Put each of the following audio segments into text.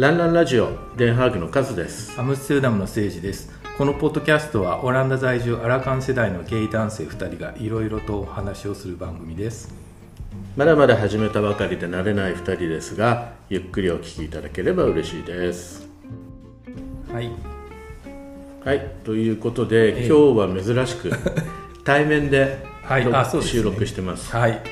ランランラジオデンハーグのカズです。アムステルダムの誠治です。このポッドキャストはオランダ在住アラカン世代のゲイ男性2人がいろいろとお話をする番組です。まだまだ始めたばかりで慣れない2人ですがゆっくりお聞きいただければ嬉しいです。はい。はい。ということで、今日は珍しく対面で,、はい。収録してます。はい。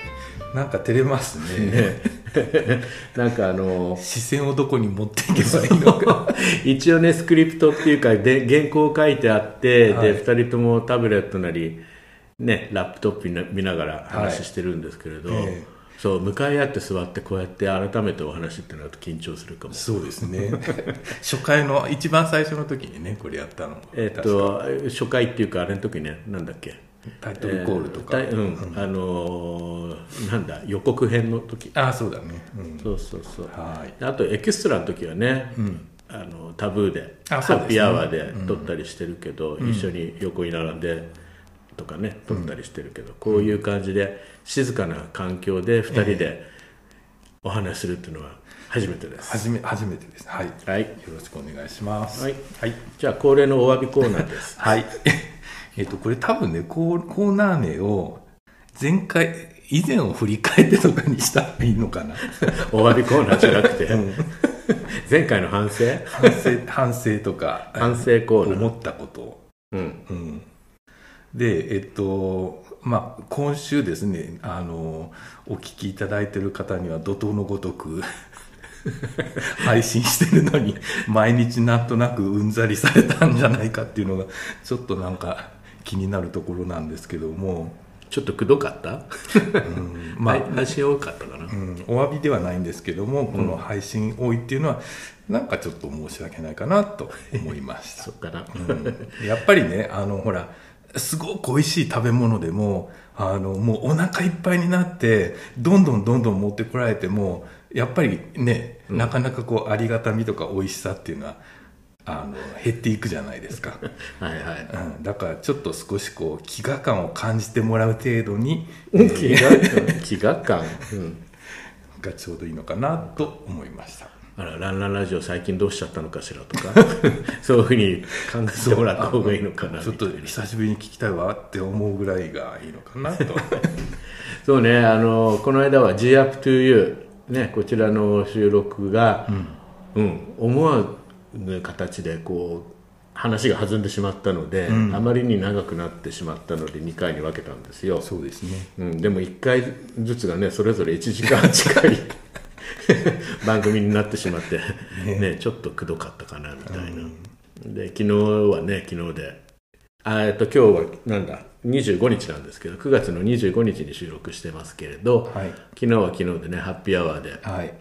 なんか照れますね。ね なんかあの視線をどこに持っていけばいいのか。一応ねスクリプトっていうかで原稿書いてあって、はい。で2人ともタブレットなり、ね、ラップトップ見な見ながら話してるんですけれど、はいええ。そう向かい合って座ってこうやって改めてお話ってなると緊張するかも。そうですね。初回の一番最初の時にねこれやったのえっと初回っていうかあれの時ねなんだっけ？タイトルコールとか、えーたうん、あのーなんだ予告編の時。あそうだね、うん、そうそうそう。はい。あとエキストラの時はね、あのタブーでハッピーアワーで撮ったりしてるけど、一緒に横に並んでとかね撮ったりしてるけど、こういう感じで静かな環境で2人でお話しするっていうのは初めてです、初め初めてです。はい、はい。よろしくお願いします。はい。はい。じゃあ恒例のお詫びコーナーです。はい。えっと、これ多分ね、コーコーナー名を前回、以前を振り返ってとかにしたらいいのかな。お詫びコーナーじゃなくて、前回の反省？反省、反省とか、反省コーナー思ったことを。うんうん。で、えっと、まあ、今週ですね、あの、お聞きいただいてる方には怒涛のごとく、配信してるのに、毎日なんとなくうんざりされたんじゃないかっていうのが、ちょっとなんか気になるところなんですけども、ちょっとくどかった、うんまあ、はい配信多かったかな、うん、お詫びではないんですけども、この配信多いっていうのは、なんかちょっと申し訳ないかなと思いました。そ。っかな、うん。やっぱりね、あの、ほら、すごく美味しい食べ物でも、あの、もうお腹いっぱいになって、どんどんどんどん持ってこられても、やっぱりね、なかなかこう、ありがたみとか美味しさっていうのは、あの、減っていくじゃないですか。はいはい。うん、だからちょっと少しこう、飢餓感を感じてもらう程度に、飢餓飢餓感、うん、がちょうどいいのかなと思いました。あらランランラジオ最近どうしちゃったのかしらとか。そういうふうに考えてもらった方がいいのかなちょっと久しぶりに聞きたいわって思うぐらいがいいのかなと。そうねあのこの間は「G up to you」ねこちらの収録が、うん。思わぬ形でこう話が弾んでしまったので、あまりに長くなってしまったので2回に分けたんですよ。そうですね。うん、でも1回ずつがねそれぞれ1時間近い 番組になってしまって、ね。ちょっとくどかったかなみたいな、で昨日はね昨日で。あえっと今日はなんだ？25日なんですけど9月の25日に収録してますけれど、はい。昨日は昨日でねハッピーアワーで。はい。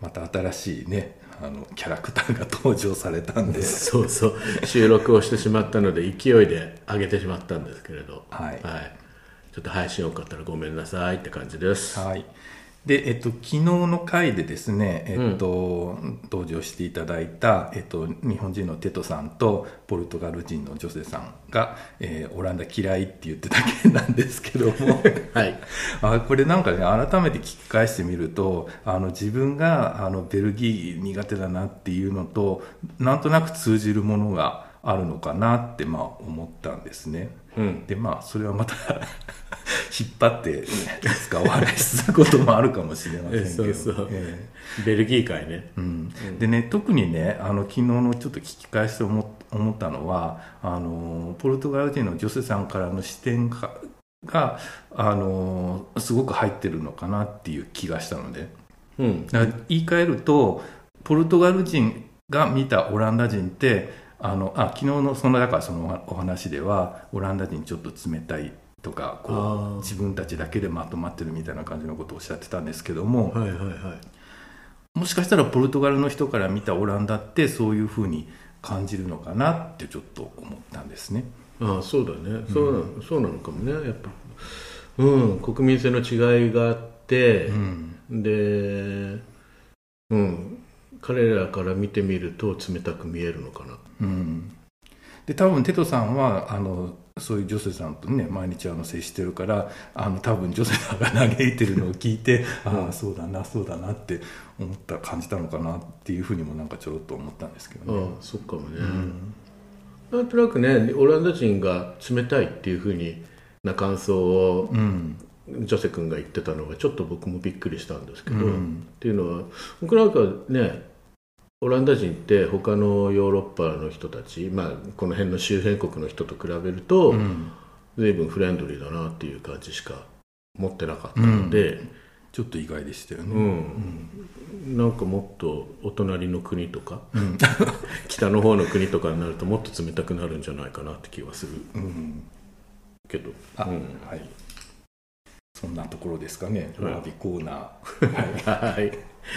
また新しいね、あの、キャラクターが登場されたんで、そうそう。収録をしてしまったので勢いで上げてしまったんですけれど、はい。ちょっと配信多かったらごめんなさいって感じです、はい。で、えっと、昨日の回でですね、えっと、登場していただいた、えっと、日本人のテトさんと、ポルトガル人のジョセさんが、えーオランダ嫌いって言ってた件なんですけども、はい。あこれなんかね改めて聞き返してみるとあの自分があのベルギー苦手だなっていうのとなんとなく通じるものがあるのかなってまあ思ったんですね。うん。でまあそれはまた引っ張って、ね、いつかお話しすることもあるかもしれませんけど。そうそう、ええ。ベルギー界ね、うん、でね特にねあの昨日のちょっと聞き返して思っ思ったのはあのポルトガル人のジョセさんからの視点ががあのすごく入ってるのかなっていう気がしたので。うん。だから言い換えるとポルトガル人が見たオランダ人ってあのあ昨日のそのだからそのお話ではオランダ人ちょっと冷たいとかこう自分たちだけでまとまってるみたいな感じのことをおっしゃってたんですけども、はいはいはい。もしかしたらポルトガルの人から見たオランダってそういうふうに感じるのかなってちょっと思ったんですね。ああそうだね。そうな,、そうなのかもね。やっぱうん国民性の違いがあってう、ん、でうん。彼らから見てみると冷たく見えるのかな。うん、で多分テトさんはあのそういうジョセさんとね毎日あの接してるからあの多分ジョセさんが嘆いてるのを聞いて、ああそうだなそうだなって思った感じたのかなっていうふうにもなんかちょろっと思ったんですけどね。ああそっかもね、なんとなくねオランダ人が冷たいっていうふうにな感想を、うん。ジョセ君が言ってたのがちょっと僕もびっくりしたんですけど、うん。っていうのは僕なんかねオランダ人って他のヨーロッパの人たち、まあ、この辺の周辺国の人と比べると、うん随分フレンドリーだなっていう感じしか持ってなかったので、ちょっと意外でしたようね。んなんかもっとお隣の国とかうん 北の方の国とかになるともっと冷たくなるんじゃないかなって気はするうんけど、あ、うんはい。そんなところですかね。おはい詫びコーナー。はい。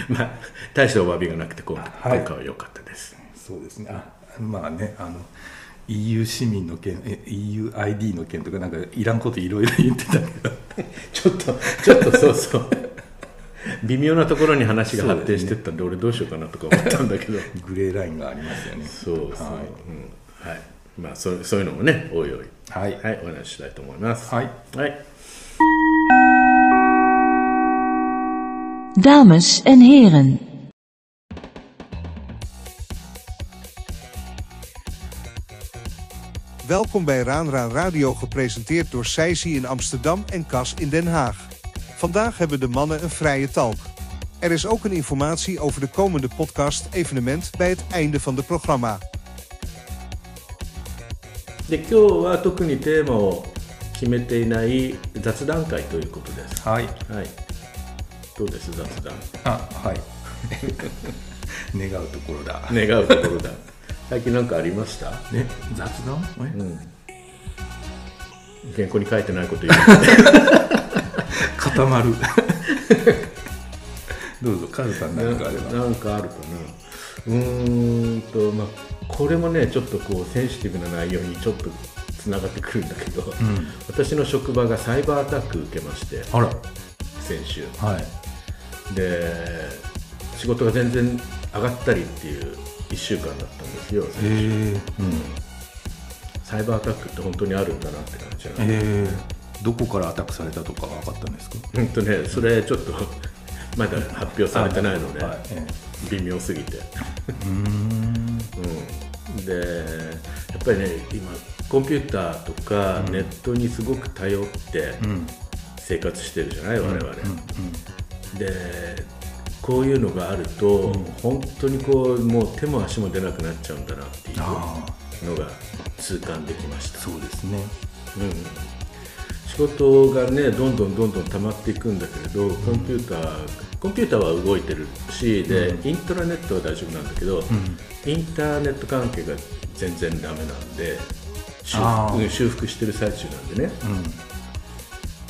は いまあ大したお詫びがなくて今回,、はい。今回は良かったです。そうですね。あ、まあね、あの EU 市民の件、え EUID の件とかなんかいらんこといろいろ言ってたけど。ちょっとちょっとそうそう。微妙なところに話が発展してったんで俺どうしようかなとか思ったんだけど。グレーラインがありますよね。そうそう、はい。うん。はい。まあそうそういうのもねおいおい。はい。はいお話ししたいと思います。はい。はい、Dames en heren. Welkom bij Raan Raan Radio gepresenteerd door Seisi in Amsterdam en Cas in Den Haag. Vandaag hebben de mannen een vrije talk. Er is ook een informatie over de komende podcast evenement bij het einde van het programma. で今日は特にテーマを決めていない雑談会ということですはい。はい どうです雑談あ、はい。願うところだ。願うところだ最近何かありました？ね、雑談？え？うん原稿に書いてないこと言う固まる。どうぞ、カズさん何かあれば。なんかあるかなうーんとまあこれもねちょっとこうセンシティブな内容にちょっとつながってくるんだけど、うん。私の職場がサイバーアタック受けましてあら。先週はい。で仕事が全然上がったりっていう1週間だったんですよ、えー、うん。サイバーアタックって本当にあるんだなって感じじゃない、えー、どこからアタックされたとか分かったんですか？本当ねそれちょっとまだ発表されてないので、はいえ微妙すぎて、ーうーん。うん、でやっぱりね今コンピューターとかネットにすごく頼ってうん。生活してるじゃない、我々、うんでこういうのがあると、本当にこうもう手も足も出なくなっちゃうんだなっていうあのが痛感できました。あ、そうですね。うん、仕事がねどんどんどんどん溜まっていくんだけれどコンピューター、コンピューターは動いてるしで、イントラネットは大丈夫なんだけど、インターネット関係が全然ダメなんで修復してる最中なんでね、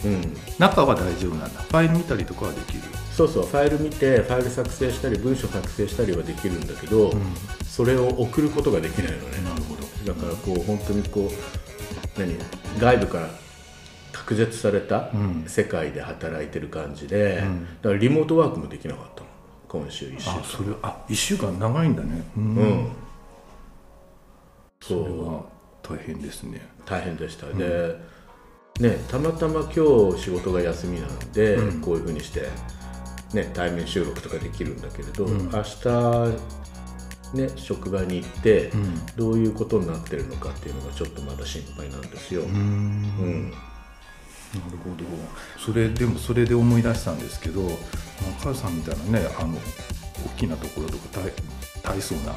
うんうん、中は大丈夫なんだ。ファイル見たりとかはできる。そうそう。ファイル見てファイル作成したり文章作成したりはできるんだけど、それを送ることができないのね。なるほど。だからこう本当にこう何外部から隔絶されたん。世界で働いてる感じで、ん。だからリモートワークもできなかったの。今週1週間。あそれあ一週間長いんだね。うん、うん。それは大変ですね。大変でした、でねたまたま今日仕事が休みなので、こういうふうにして、ね、対面収録とかできるんだけれど、明日ね、職場に行って、どういうことになってるのかっていうのがちょっとまだ心配なんですよ。うん。うん。なるほど。それでもそれで思い出したんですけど母さんみたいなねあの大きなところとか大大層な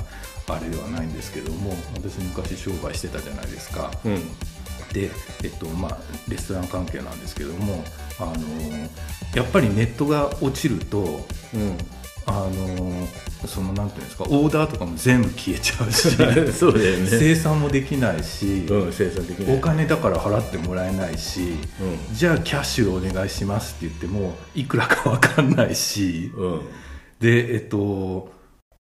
あれではないんですけども私昔商売してたじゃないですか。うん。で、えっとまあ、レストラン関係なんですけどもあのやっぱりネットが落ちるとうんあのそのなんていうんですかオーダーとかも全部消えちゃうし そうだよね。生産もできないし、うん、生産的に。お金だから払ってもらえないし、うじゃあキャッシュお願いしますって言ってもいくらか分かんないしん。うん。でえっと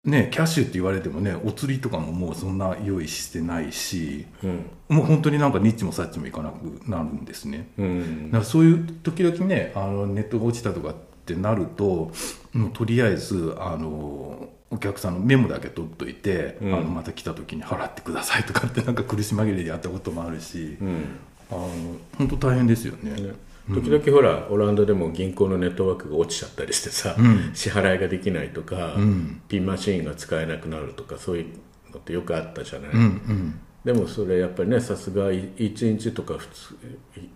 ねキャッシュって言われてもねお釣りとかももうそんな用意してないしうん。もう本当になんかニッチもサッチもいかなくなるんですね。うん。だからそういう時々ねあのネットが落ちたとかってなるともうとりあえずあのお客さんのメモだけ取っといて、うん。あのまた来た時に払ってくださいとかってなんか苦し紛れでやったこともあるし、うん。あの本当大変ですよね。ね時々ほらオランダでも銀行のネットワークが落ちちゃったりしてさ、うん。支払いができないとか、うん。ピンマシーンが使えなくなるとかそういうのってよくあったじゃない、うんうん。でもそれやっぱりねさすが1日とか普通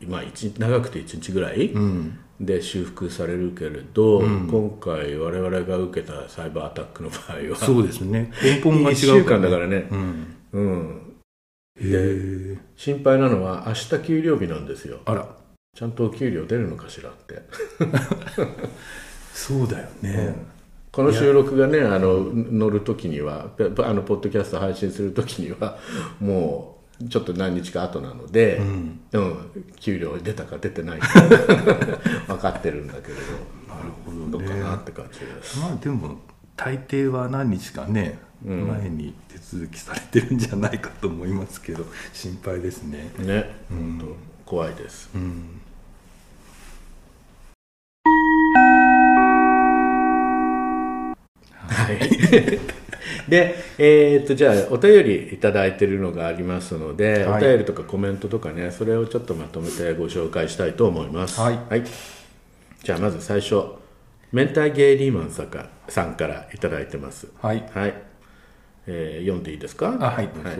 いまあ長くて1日ぐらいうん。で修復されるけれど、今回我々が受けたサイバーアタックの場合はそうですね。根本が違う1週間だからね。うん。うん。へえ。心配なのは明日給料日なんですよ。あらちゃんとお給料出るのかしら？って。そうだよね、この収録がねあの乗る時にはぺあのポッドキャスト配信する時にはもうちょっと何日か後なので、うん。うん。給料出たか出てないか 分かってるんだけれど。なるほどね。どうかなって感じです、まあでも大抵は何日かね、前に手続きされてるんじゃないかと思いますけど心配ですねね、本当怖いですうんはい。で、えー、とじゃあお便りいただいてるのがありますので、はい。お便りとかコメントとかねそれをちょっとまとめてご紹介したいと思います。はい。じゃあまず最初明太ゲイリーマンさんかさんからいただいてます。はい。はい、えー読んでいいですか？あはい。どうぞ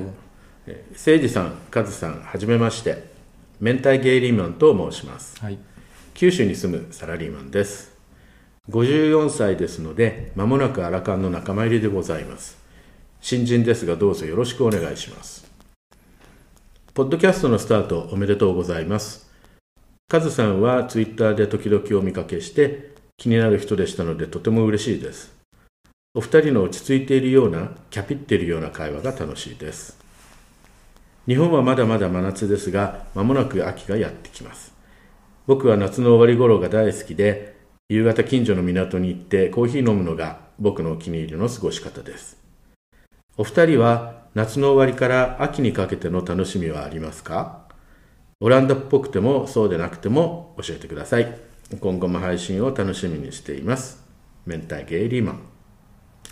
えー誠司さんカズさんはじめまして。明太ゲイリーマンと申します。はい。九州に住むサラリーマンです54歳ですので間もなくアラカンの仲間入りでございます。新人ですがどうぞよろしくお願いします。ポッドキャストのスタートおめでとうございます。カズさんはツイッターで時々お見かけして気になる人でしたのでとても嬉しいです。お二人の落ち着いているようなキャピっているような会話が楽しいです。日本はまだまだ真夏ですが間もなく秋がやってきます。僕は夏の終わり頃が大好きで夕方近所の港に行ってコーヒー飲むのが僕のお気に入りの過ごし方です。お二人は夏の終わりから秋にかけての楽しみはありますか？オランダっぽくてもそうでなくても教えてください。今後も配信を楽しみにしています。明太ゲイリーマン。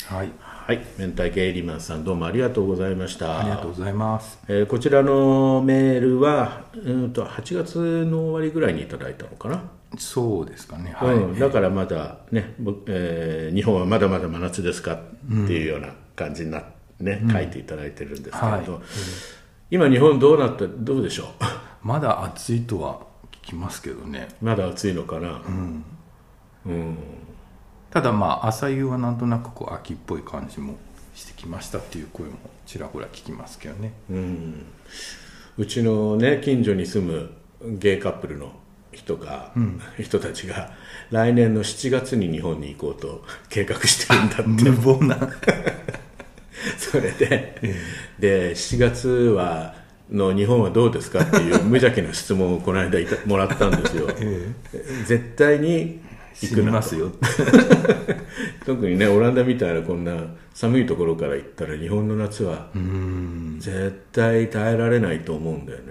はい。はい。明太ゲイリーマンさんどうもありがとうございました。ありがとうございます。えーこちらのメールはうんと8月の終わりぐらいにいただいたのかな？そうですかね。はい、うん、だからまだね、僕えー日本はまだまだ真夏ですかっていうような感じにな、ね書いていただいてるんですけれど、はい。今日本どうなった？どうでしょまだ暑いとは聞きますけどね。うまだ暑いのかな？うん、ただまあ朝夕はなんとなくこう秋っぽい感じもしてきましたっていう声もちらほら聞きますけどね。うん、うちのね近所に住むゲイカップルの人が、人たちが来年の7月に日本に行こうと計画してるんだって。無謀な。それで、で7月はの日本はどうですかっていう無邪気な質問をこの間いたもらったんですよ、絶対に行死くなますよ。特にねオランダみたいなこんな寒いところから行ったら日本の夏はうん。絶対耐えられないと思うんだよね、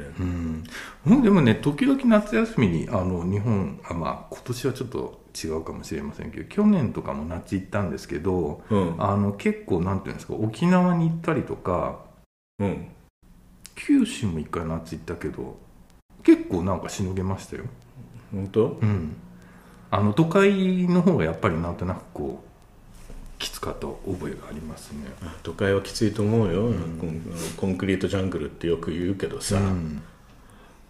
うんでもね時々夏休みにあの日本あまあ今年はちょっと違うかもしれませんけど去年とかも夏行ったんですけど、うん。あの結構なんていうんですか沖縄に行ったりとかうん。九州も一回夏行ったけど結構なんかしのげましたよ。本当？うん。あの都会の方がやっぱりなんとなくこうきつかった覚えがありますね。都会はきついと思うよ、コンコンクリートジャングルってよく言うけどさ、うん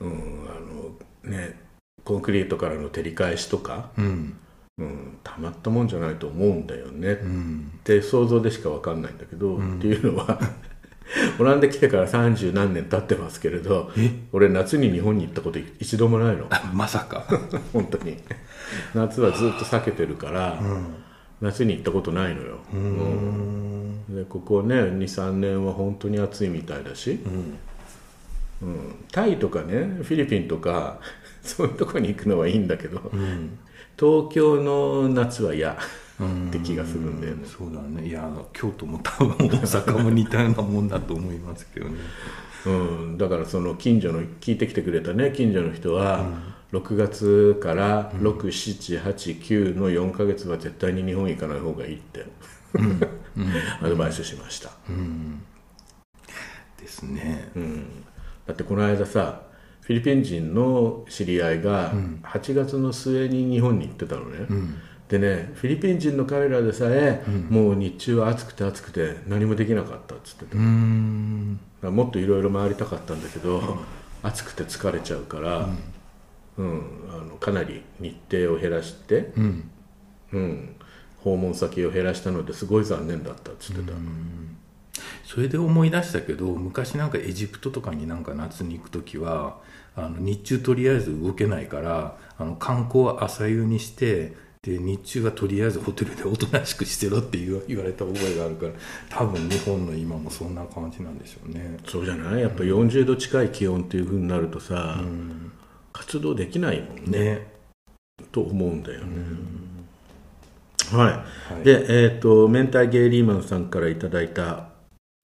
うんあのね、コンクリートからの照り返しとか、うん。うん、たまったもんじゃないと思うんだよね、っうん。て想像でしか分かんないんだけど、っていうのは オランダ来てから三十何年経ってますけれど俺夏に日本に行ったこと一度もないの。まさか。本当に。夏はずっと避けてるから、夏に行ったことないのよ、うん。でここね23年は本当に暑いみたいだし、うんタイとかねフィリピンとか そういうとこに行くのはいいんだけど、東京の夏は嫌って気がするんだよね、そうだね。いや京都も多分大阪も似たようなもんだと思いますけどね。うん、だからその近所の聞いてきてくれたね近所の人は、6月から67889の4ヶ月は絶対に日本行かない方がいいって アドバイスしました、ですね。うんだってこの間さフィリピン人の知り合いが8月の末に日本に行ってたのね、でねフィリピン人の彼らでさえ、もう日中は暑くて暑くて何もできなかったっつってた、もっといろいろ回りたかったんだけど、暑くて疲れちゃうから、うん。あのかなり日程を減らして、うん。うん訪問先を減らしたのですごい残念だったっつってた、それで思い出したけど昔なんかエジプトとかになんか夏に行く時はあの日中とりあえず動けないからあの観光は朝夕にしてで日中はとりあえずホテルでおとなしくしてろって言われた覚えがあるから多分日本の今もそんな感じなんでしょうね。そうじゃない？やっぱ40度近い気温っていうふうになるとさ、活動できないもんね。ね。と思うんだよね、はい、はい。でえっ、と明太ゲイリーマンさんからいただいた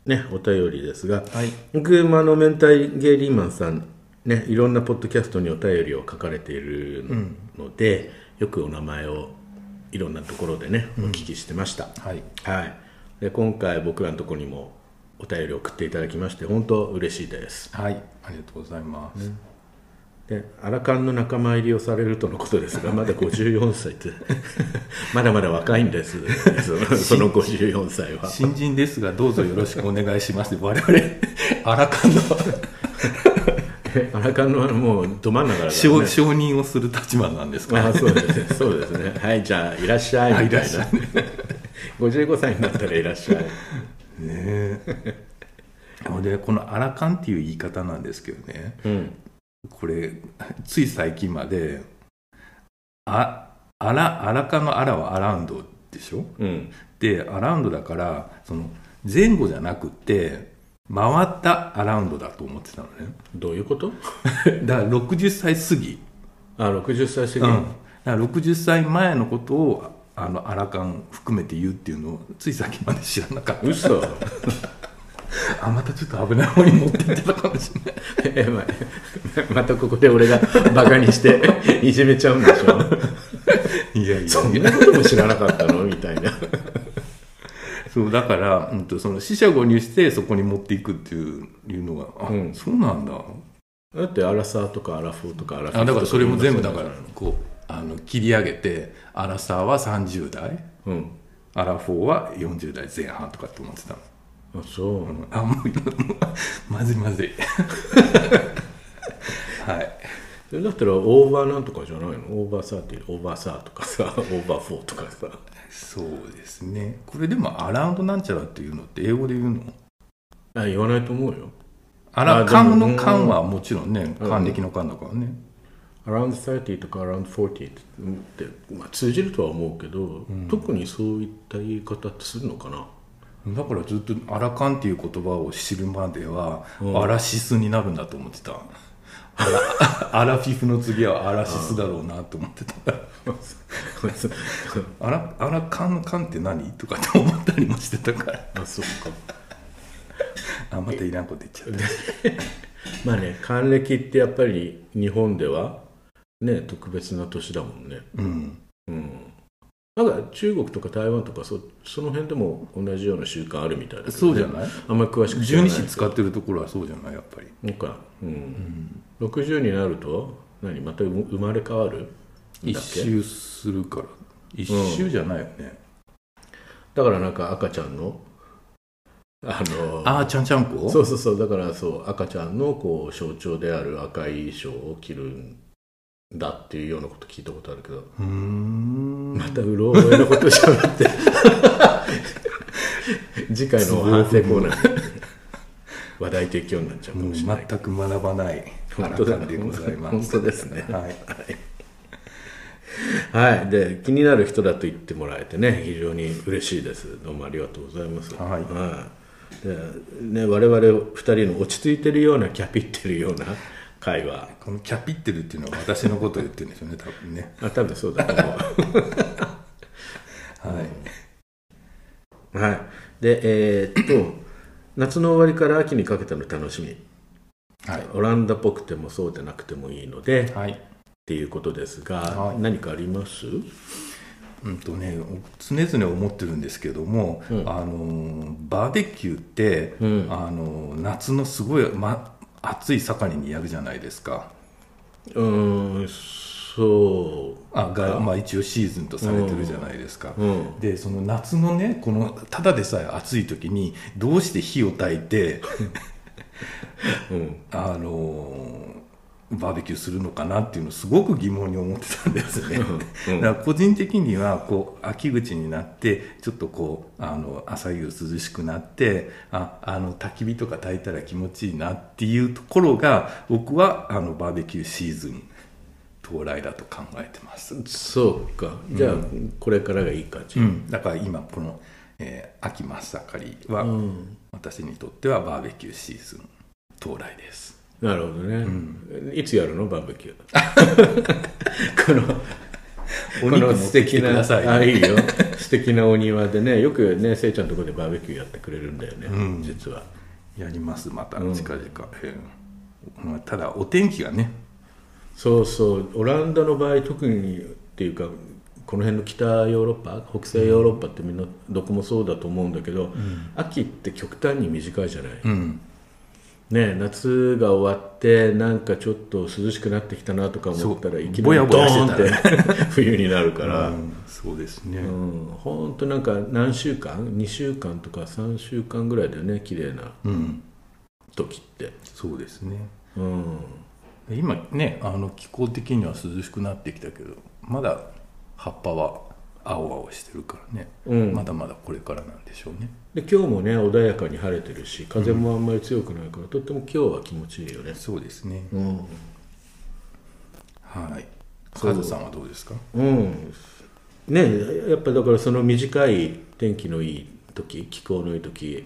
ねお便りですがはい。僕もあの明太ゲイリーマンさんねいろんなポッドキャストにお便りを書かれているので、よくお名前をいろんなところでねお聞きしてました、はい。はい。で今回僕らのところにもお便りを送っていただきまして本当嬉しいです。はい。ありがとうございます、でアラカンの仲間入りをされるとのことですがまだ54歳って まだまだ若いんです。そのその54歳は。新人ですがどうぞよろしくお願いします。我々アラカンの。えアラカンのはもうど真ん中だから承ね。承認をする立場なんですか。あそうですね。そうですね。はいじゃあいらっしゃいあみたいな。いらっしゃい。55歳になったらいらっしゃい。ねえ。でこの「アラカン」っていう言い方なんですけどね。うんこれつい最近まであアラアラカの「アラ」はアラウンドでしょ？うん。でアラウンドだからその前後じゃなくって回ったアラウンドだと思ってたのね。どういうこと？だから60歳過ぎ。あ60歳過ぎ、うん、だから60歳前のことをあのアラカン含めて言うっていうのをついさっきまで知らなかった。嘘 あまたちょっと危ない方に持ってってたかもしれない。えま またここで俺がバカにしていじめちゃうんでしょ？いやいや。そんなことも知らなかったの？みたいな。そうだから、うん、とその四捨五入してそこに持っていくっていういうのがあ、うん。そうなんだ。だってアラサーとかアラフォーとかアラフィフあだからそれも全部だとからこうあの切り上げてアラサーは30代。うん。アラフォーは40代前半とかって思ってたのあそう、あもう まずいまずい。はい。それだったらオーバーなんとかじゃないの？ over thirty オーバーサーとかさ オーバーフォーとかさ。そうですね。これでも around なんちゃらっていうのって英語で言うの？あ言わないと思うよ。アラあでも缶うん。の缶はもちろんね還暦の缶だからね。Around 30とか around 40って、まあ、通じるとは思うけど、特にそういった言い方ってするのかな？だからずっとアラカンっていう言葉を知るまでは、アラシスになるんだと思ってた。アラフィフの次はアラシスだろうなと思ってた。アラアラカンのカンって何とかって思ったりもしてたから。あそっか。あまたいらんこと言っちゃった。まあね還暦ってやっぱり日本ではね特別な年だもんね。うん。うんなんか中国とか台湾とかそその辺でも同じような習慣あるみたいだけど、ね、そうじゃない？あんまり詳しく知らない。十二支使ってるところはそうじゃない？やっぱりなん。か、うん。60になると何？また生生まれ変わる？ん一周するから。一周じゃないよね、だからなんか赤ちゃんのあのああちゃんちゃんこ？そうそうそう。だからそう赤ちゃんのこう象徴である赤い衣装を着るんだっていうようなこと聞いたことあるけど。またうろ覚えのことしゃべって。次回の反省コーナーに話題提供になっちゃうかもしれない。全く学ばない。本当でございます。本当ですね。はい。はい、で気になる人だと言ってもらえてね非常に嬉しいです。どうもありがとうございます。はい。い。でね、我々2人の落ち着いてるようなキャピってるような会話。このキャピってるっていうのは私のことを言ってるんですよね多分ね。あ多分そうだ。と思うはい、はい。でえーっと夏の終わりから秋にかけての楽しみ。はい。オランダっぽくてもそうでなくてもいいのでっはい、ていうことですが、はい。何かあります？うんとね、常々思ってるんですけども、うん。あのバーベキューって、うん。あの夏のすごい、ま、暑い盛りにやるじゃないですか。うーんそうあが、まあ、一応シーズンとされてるじゃないですか、うんでその夏のねこのただでさえ暑い時にどうして火を焚いてうん。あのバーベキューするのかなっていうのをすごく疑問に思ってたんですね、うんだから個人的にはこう秋口になってちょっとこうあの朝夕涼しくなってああの焚き火とか焚いたら気持ちいいなっていうところが僕はあのバーベキューシーズン到来だと考えてます、そうか。じゃあ、これからがいい感じ、うん、だから今この、えー秋真っ盛りは、うん。私にとってはバーベキューシーズン到来ですなるほどね、ん。いつやるの？バーベキュー。このお肉素敵なあいいよ。素敵なお庭でねよくねせいちゃんのところでバーベキューやってくれるんだよね、うん。実は。やりますまたうん。近々、えーまあただお天気がね。そうそう。オランダの場合特にっていうかこの辺の北ヨーロッパ北西ヨーロッパってみんなどこもそうだと思うんだけど、秋って極端に短いじゃない、うんね夏が終わってなんかちょっと涼しくなってきたなとか思ったらいきなりドーンって 冬になるから、うんそうですね、うん、本当なんか何週間？2週間とか3週間ぐらいだよね綺麗なうん。時って、そうですね。うん、今ねあの気候的には涼しくなってきたけどまだ葉っぱは青々してるからね、うん。まだまだこれからなんでしょうね。で今日もね穏やかに晴れてるし風もあんまり強くないから、とっても今日は気持ちいいよね。そうですね、うん、はい。カズさんはどうですか？うん、ねやっぱだからその短い天気のいい時気候のいい時、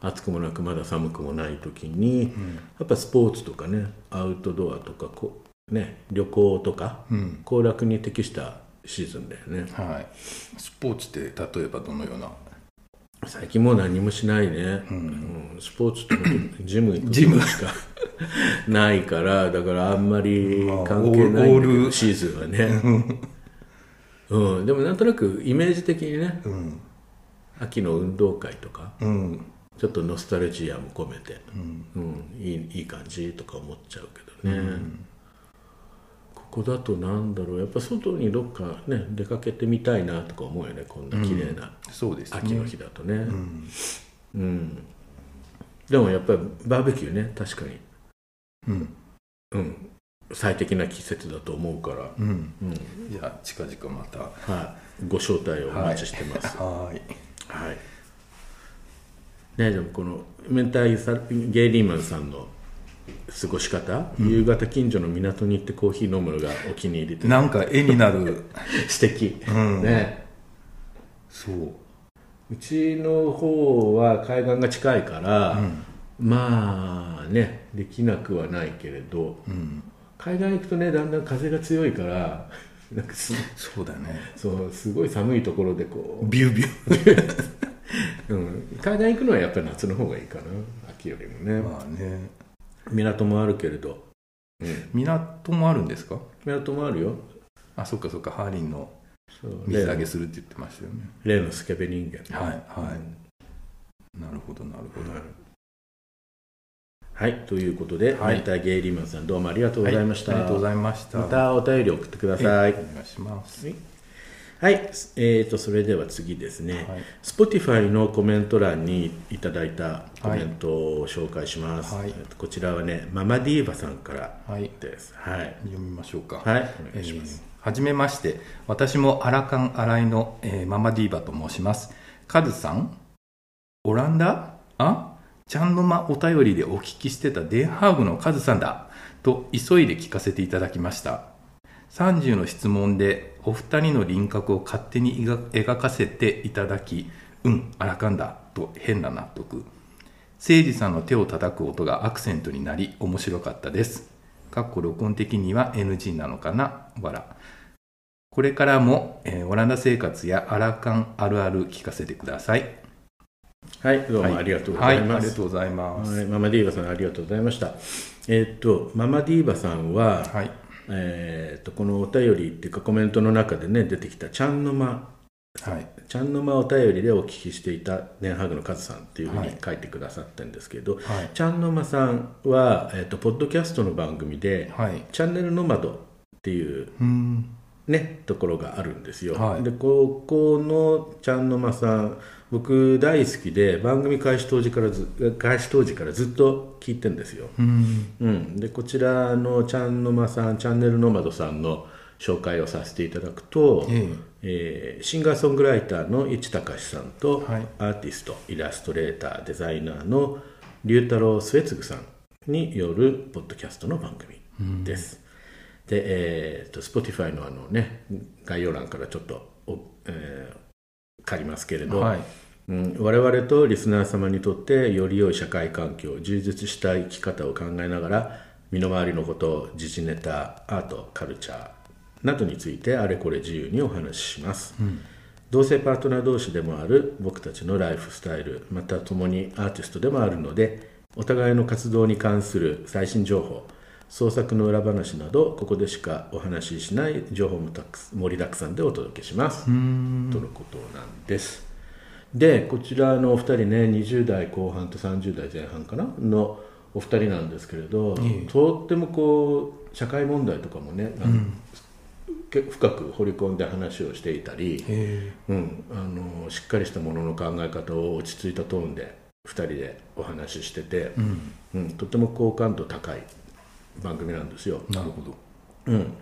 暑くもなくまだ寒くもない時に、やっぱスポーツとかねアウトドアとかこう、ね、旅行とかうん。行楽に適したシーズンだよね。はい。スポーツって例えばどのような？最近もう何もしないね、うん。うん。スポーツってジム行くジム。しか ないからだからあんまりまあ関係ないシーズンはね、うん、でもなんとなくイメージ的にねうん。秋の運動会とかうん。ちょっとノスタルジアも込めて、うん。うん、いいいい感じとか思っちゃうけどね、ここだとなんだろう。やっぱ外にどっかね出かけてみたいなとか思うよね。こんな綺麗なそうですね。秋の日だとね、うん。うん、でもやっぱりバーベキューね。確かに、うん。うん、最適な季節だと思うから、うん。うん。じゃあ近々また。はい、ご招待をお待ちしてます。はい。はい。ね、でもこの明太さゲイリーマンさんの過ごし方、夕方近所の港に行ってコーヒー飲むのがお気に入りでなんか絵になる。素敵、うん。ね。そう。うちの方は海岸が近いから、まあねできなくはないけれどうん。海岸行くとねだんだん風が強いから なんかすそうだね。そうすごい寒いところでこビュービュう、うん、海岸行くのはやっぱり夏の方がいいかな秋よりもね、ーまあね港もあるけれど、うん、港もあるんですか？港もあるよ。あそっかそっか。ハーリンの水揚げするって言ってましたよね。例のスケベ人間。はいはい。うん。なるほどなるほど。はい。ということで、はい。明太ゲイリーマンさんどうもありがとうございました、はいありがとうございました。またお便り送ってください、お願いします。はい、えー、とそれでは次ですね、はい。Spotify のコメント欄にいただいたコメントを紹介します、はい。こちらはねママディーバさんからはい。です。はい、読みましょうか。はい、お願いします、えーはじめまして。私もアラカン新井の、えーママディーバと申します。カズさん？オランダ？あ？ちゃんの間お便りでお聞きしてたデンハーグのカズさんだ。と急いで聞かせていただきました30の質問でお二人の輪郭を勝手に描描かせていただきうんアラカンだと変な納得。誠司さんの手を叩く音がアクセントになり面白かったです。かっこ録音的には NG なのかな？わらこれからも、えーオランダ生活やアラカンあるある聞かせてください。はい、どうもありがとうございはい、あますりがと。うございます。はい、ママディーバさんありがとうございました。えーっとママディーバさんは、はい、えー、とこのお便りっていうかコメントの中でね出てきたちゃんの間はい。ちゃんの間お便りでお聞きしていたネンハグのカズさんっていうふうはいに書いてくださってるんですけど、はい。ちゃんの間さんは、えー、とポッドキャストの番組で、はい。チャンネルノマドっていううん。ね、ところがあるんですよ、はい。でここのちゃんの間さん僕大好きで番組開始当時からず開始当時からずっと聞いてるんですよ、うん。うん、でこちらのちゃんの間さんチャンネルノマドさんの紹介をさせていただくと、ええ。ーシンガーソングライターの市隆さんと、はい。アーティストイラストレーターデザイナーの龍太郎末次さんによるポッドキャストの番組です、で、えー、と Spotify のあのね概要欄からちょっとお、えー借りますけれど、はい。うん、我々とリスナー様にとってより良い社会環境充実した生き方を考えながら身の回りのこと時事ネタアートカルチャーなどについてあれこれ自由にお話しします、同性パートナー同士でもある僕たちのライフスタイルまた共にアーティストでもあるのでお互いの活動に関する最新情報創作の裏話などここでしかお話ししない情報もたく盛りだくさんでお届けします。とのことなんです。でこちらのお二人ね20代後半と30代前半かな？のお二人なんですけれど、ええ。とってもこう社会問題とかもね、あのけ深く掘り込んで話をしていたり、えうん、あのしっかりしたものの考え方を落ち着いたトーンで2人でお話ししてて、うん。うん、とても好感度高い番組なんですよ。なるほど。うん、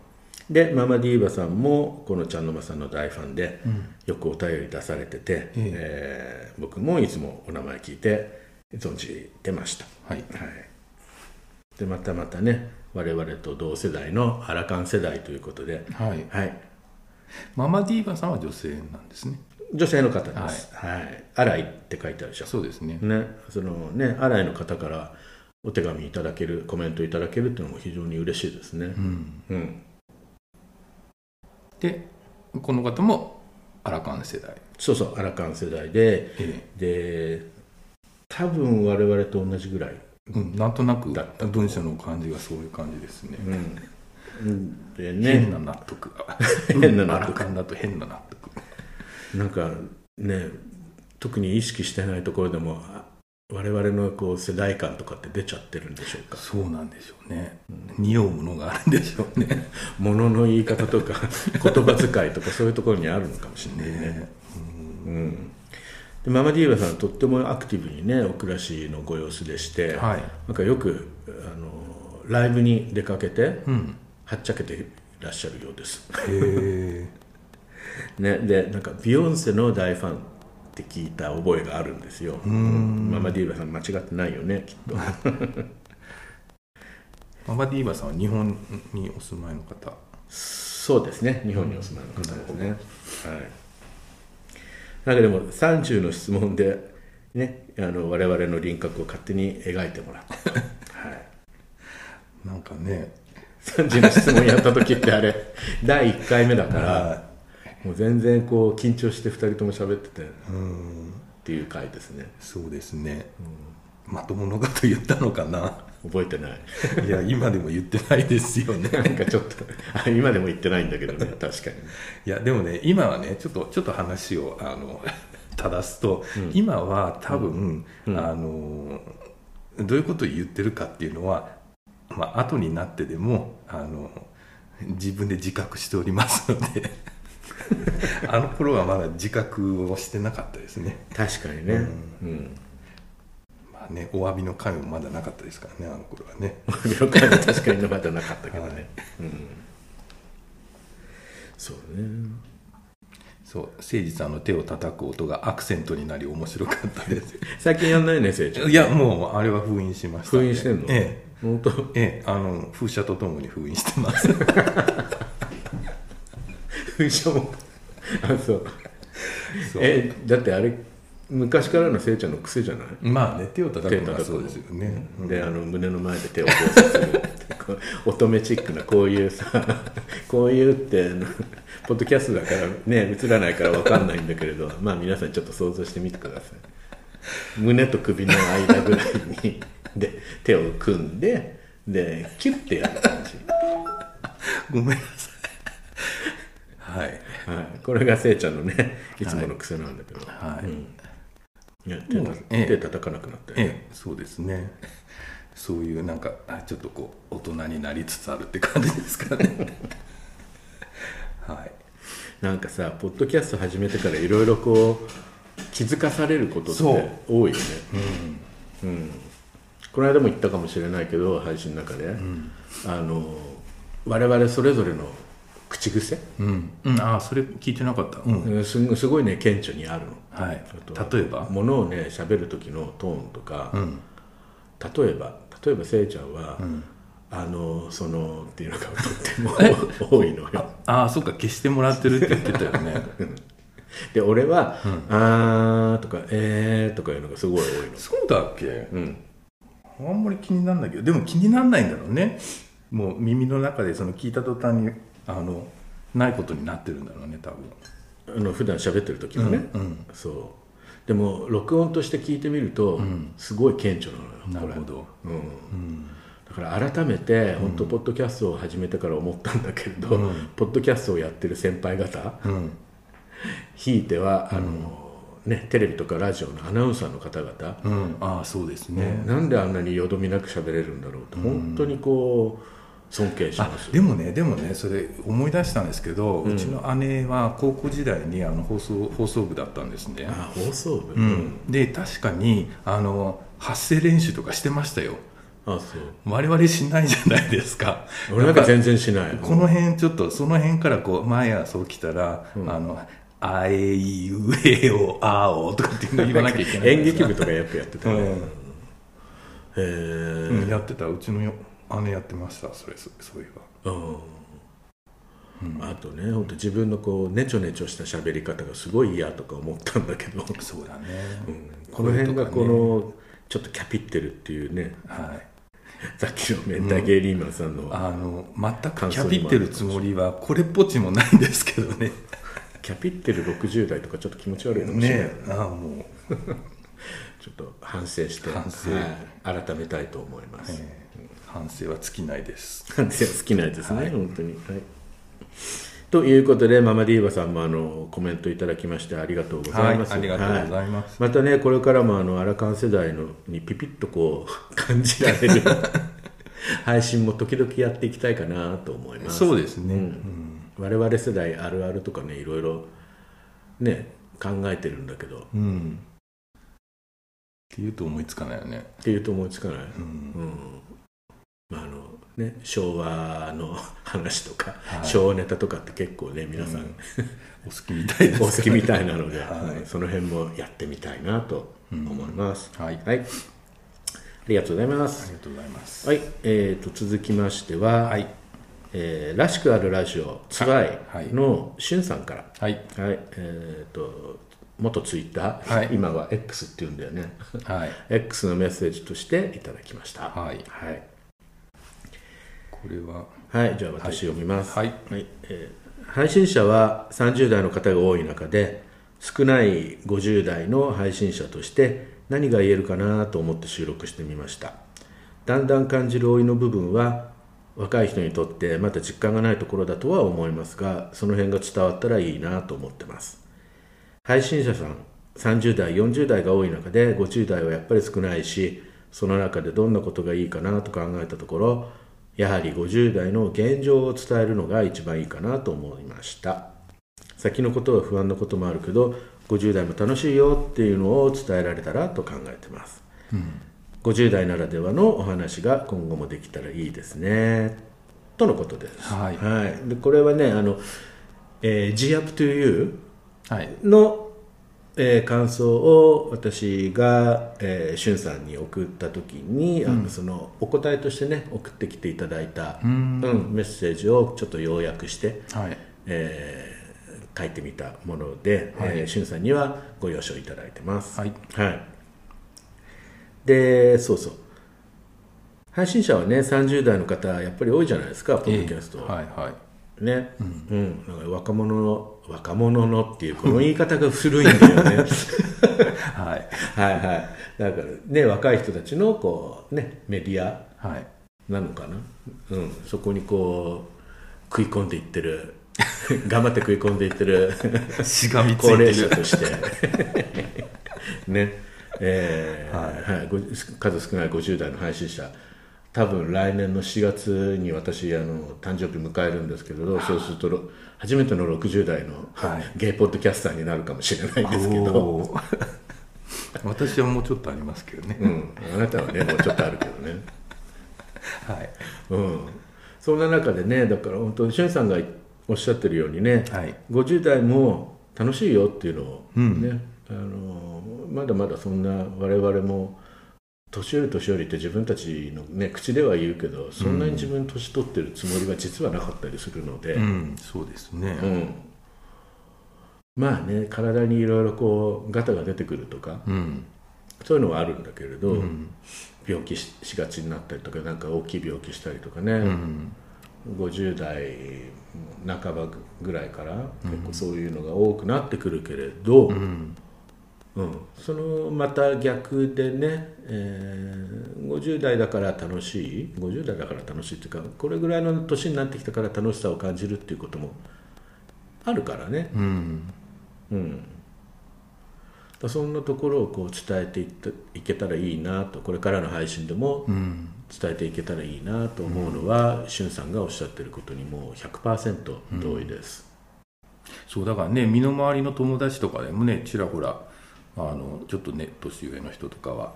でママディーバさんもこのちゃんのまさんの大ファンで、うん。よくお便り出されてて、ええ。ー僕もいつもお名前聞いて存じてました、はい。はい、でまたまたね我々と同世代のアラカン世代ということで、はい。はい、ママディーバさんは女性なんですね。女性の方です、はい。新井って書いてあるでしょ。そうですね。ね、そのね新井の方からお手紙いただけるコメントいただけるっていうのも非常に嬉しいですね。うん。うん。でこの方もアラカン世代。そうそうアラカン世代でえで多分我々と同じぐらい、えうん、なんとなくだったと。文章の感じがそういう感じですね、うん、で変ねな納得が。変な納得。だと変な納得。なんかね特に意識してないところでもあ我々のこう世代間とかって出ちゃってるんでしょうか？そうなんでしょうね、匂うものがあるんでしょうね。物の言い方とか 言葉遣いとかそういうところにあるのかもしれないね。ね。うん。でママディーバさんとってもアクティブにねお暮らしのご様子でして、はい。なんかよくあのライブに出かけてうん。はっちゃけていらっしゃるようです。へえ ね、でなんかビヨンセの大ファンって聞いた覚えがあるんですよ。ママディーバさん間違ってないよねきっと。ママディーバさんは日本にお住まいの方？そうですね。日本にお住まいの方ですね、はい。なんかでも30の質問でねあの我々の輪郭を勝手に描いてもらった、はい、なんかね。30の質問やった時ってあれ 第1回目だからはもう全然こう緊張して2人とも喋っててっうんていう回ですね。そうですね、まとものこと言ったのかな？覚えてない。いや今でも言ってないですよね。なんかちょっとあ今でも言ってないんだけどね。確かに。いやでもね今はねちょっとちょっと話をあの正すと、今は多分、あのどういうことを言ってるかっていうのは、まあ後になってでもあの自分で自覚しておりますので あの頃はまだ自覚をしてなかったですね。確かにね。うん、まあねお詫びの会もまだなかったですからねあの頃はね。了解は確かにまだなかったけどね、はい。うん、そうね。そう誠実さんの手を叩く音がアクセントになり面白かったです。最近やんないねせいちゃんいやもうあれは封印しました。封印してんの？ええ。本当？ええあの風車とともに封印してます 封書もあそう。そう。えだってあれ昔からのせいちゃんの癖じゃない？まあね手を叩くくの。はそうですよね、であの胸の前で手を交差するって乙女チックなこういうさ こういうってあのポッドキャストだからね映らないから分かんないんだけれど まあ皆さんちょっと想像してみてください。胸と首の間ぐらいにで手を組んででキュッてやる感じ。ごめんなさいはい。はい、これがせいちゃんのねい。つもの癖なんだけど、はい。うん。いや手たええ。手叩かなくなったよね、ええ。そうですね。そういうなんかあちょっとこう大人になりつつあるって感じですかね。はい。なんかさポッドキャスト始めてからいろいろこう気づかされることって多いよね。うん、この間も言ったかもしれないけど配信の中で、あの我々それぞれの口癖、うん、うん、ああそれ聞いてなかった。うん、うん。すごすごいね顕著にあるの。はい。例えば？ものをね喋る時のトーンとか、うん。例えば例えばせいちゃんは、あのそのっていうのがとっても 多いのよ。ああそっか消してもらってるって言ってたよね。で俺は「あー」とか「えー」とかいうのがすごい多いの。そうだっけ？うん。あんまり気にならないけど。でも気にならないんだろうね。もう耳の中でその聞いた途端にあのないことになってるんだろうね多分。あの普段喋ってる時はね、うんうん。そう。でも録音として聞いてみると、すごい顕著なのよなるほど。うん。だから改めて本当ポッドキャストを始めてから思ったんだけれど、ポッドキャストをやってる先輩方うん。ひいてはあの、ね、テレビとかラジオのアナウンサーの方々、うん。ああそうですね、なんであんなによどみなく喋れるんだろうと、本当にこう尊敬しあます。でもねでもねそれ思い出したんですけど、うちの姉は高校時代にあの放送放送部だったんですね、あ放送部、うん、で確かにあの発声練習とかしてましたよ。あそう。我々しないじゃないですか。俺なんか全然しない。この辺ちょっとその辺からこう毎朝起きたら「あのあえいうえおあお」とかっていうの言わなきゃいけない演劇部とかよくやってたね、うん。へえうん、やってた。うちのよ姉やってましたそれそそういえば。うん。あとね本当自分のこうネチョネチョした喋り方がすごい嫌とか思ったんだけど、そうだね、この辺がこのちょっとキャピってるっていうね。はい。さっきの明太芸人マンさんの、あの全くキャピってるつもりはこれっぽっちもないんですけどね。キャピってる60代とかちょっと気持ち悪いかもしれない、ねああもう、ちょっと反省して反省。はい。改めたいと思います、えー反省は尽きないです。反省は好きないですね、はい。本当に、はい、ということでママディーバさんもあのコメントいただきましてありがとうございます、はいありがとうございます。またねこれからもあのアラカン世代のにピピッとこう感じられる 配信も時々やっていきたいかなと思います。そうですね、うん。我々世代あるあるとかねいろいろね考えてるんだけど。っうん、うんっていうと思いつかないよね。ていうと思いつかない、うん。うんまああのね、昭和の話とか、はい。昭和ネタとかって結構ね皆さん、うん。お好きみたいですお好きみたいなので、はい。うんその辺もやってみたいなと思います、はい。はい、ありがとうございまあすりがとうございます。はい、えー、と続きましては、はい。えーらしくあるラジオつばい。のしゅんさんから、はい。はい。えー、と元ツイッター、はい。今は X っていうんだよね。はい。X のメッセージとしていただきました。はい。はいこれははい、じゃあ私読みます。はいえー配信者は30代の方が多い中で、少ない50代の配信者として何が言えるかなと思って収録してみました。だんだん感じる老いの部分は、若い人にとってまだ実感がないところだとは思いますが、その辺が伝わったらいいなと思ってます。配信者さん30代40代が多い中で50代はやっぱり少ないしその中でどんなことがいいかなと考えたところやはり50代の現状を伝えるのが一番いいかなと思いました。先のことは不安なこともあるけど50代も楽しいよっていうのを伝えられたらと考えてます、50代ならではのお話が今後もできたらいいですね。とのことです。はい。でこれはねあの、えー、G up to you はい。の、えー感想を私が、えー、しゅんさんに送った時に、あのそのお答えとしてね送ってきていただいた、うん。うんメッセージをちょっと要約して、はい。えー書いてみたもので、はい。えーしゅんさんにはご了承いただいてます。はい。はい、でそうそう。配信者はね30代の方やっぱり多いじゃないですかポッドキャスト、ええはいはい。ね、うん、なんか若者の若者のっていうこの言い方が古いんだよね。はい。はいはい。だからね若い人たちのこうねメディアはい。なのかな、うん、そこにこ食い込んでいってる。頑張って食い込んでいってる。しがみつ高齢いてる。者として。ね。えー。はい。ご数少ない50代の配信者多分来年の4月に私あの誕生日迎えるんですけれどそうするとろ初めての60代の、はい。ゲイポッドキャスターになるかもしれないんですけど、私はもうちょっとありますけどね、うん、あなたはねもうちょっとあるけどね。はい。うん、そんな中でねだから本当にしゅんさんがおっしゃってるようにね、はい。50代も楽しいよっていうのをうん。ね、あのまだまだそんな我々も年寄り年寄りって自分たちの、ね、口では言うけどそんなに自分年取ってるつもりは実はなかったりするので、うんそうですね、うん。まあね体にいろいろこうガタが出てくるとかうん。そういうのはあるんだけれど、うん。病気ししがちになったりとかなんか大きい病気したりとかね、うん。50代半ばぐらいから結構そういうのが多くなってくるけれど、うんうん。そのまた逆でね、えー50代だから楽しい？50代だから楽しいっていうかこれぐらいの年になってきたから楽しさを感じるっていうこともあるからね、うん。うん、だそんなところをこう伝えていったいけたらいいなとこれからの配信でもうん。伝えていけたらいいなと思うのは、しゅんさんがおっしゃってることにもう100%同意です。そうだからね身の回りの友達とかでもねちらほらあのちょっとね年上の人とかは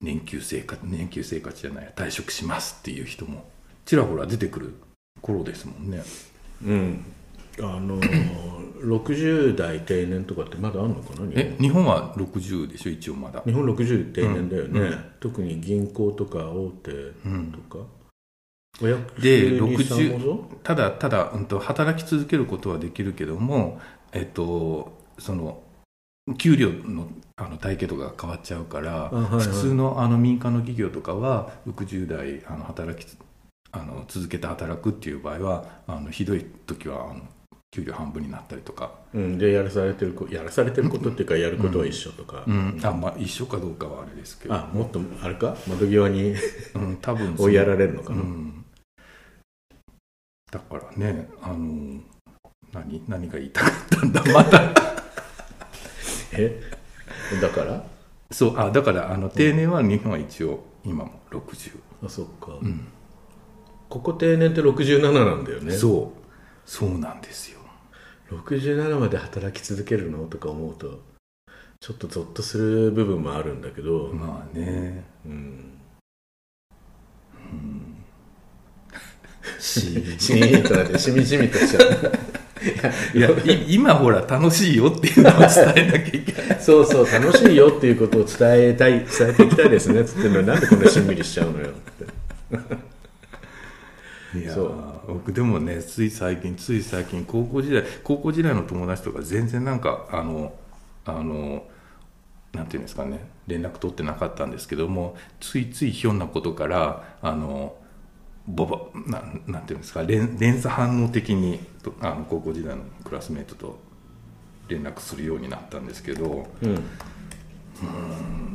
年休生活年休生活じゃない退職しますっていう人もちらほら出てくる頃ですもんね。うん、あの 60代定年とかってまだあるのかな日え本日本は60でしょ？一応まだ。日本60定年だよね、うん特に銀行とか大手うん。とか、お役で所にさん60もそう？ただただ、うん、と働き続けることはできるけどもえっとその給料のあの体系とかが変わっちゃうから、はいはい。普通のあの民間の企業とかは60代あの働きつあの続けて働くっていう場合はあのひどい時はあの給料半分になったりとか、うん、でやらされてるこやらされてることっていうかやることは一緒とか、うん。あまあ、一緒かどうかはあれですけど、あもっとあれか？窓際に うん、多分追いやられるのかな、うん、だからねあの何何が言いたかったんだ？またえ？だから？そうあだからあの定年は日本は一応今も60、あそっか、うん。ここ定年って67なんだよね。そう。そうなんですよ。67まで働き続けるの？とか思うとちょっとゾッとする部分もあるんだけど、まあね。うん、しシーンとなってしみじみとしちゃういやい今ほら楽しいよっていうのを伝えなきゃいけない。そうそう楽しいよっていうことを伝えたい 伝えていきたいですね。っ つってんのになんでこんなしんみりしちゃうのよって。いやそう。僕でもねつい最近つい最近高校時代高校時代の友達とか全然なんかあのあのなんていうんですかね連絡取ってなかったんですけどもついついひょんなことからあのボバなんなんていうんですか連連鎖反応的にとあの高校時代のクラスメートと連絡するようになったんですけどうん。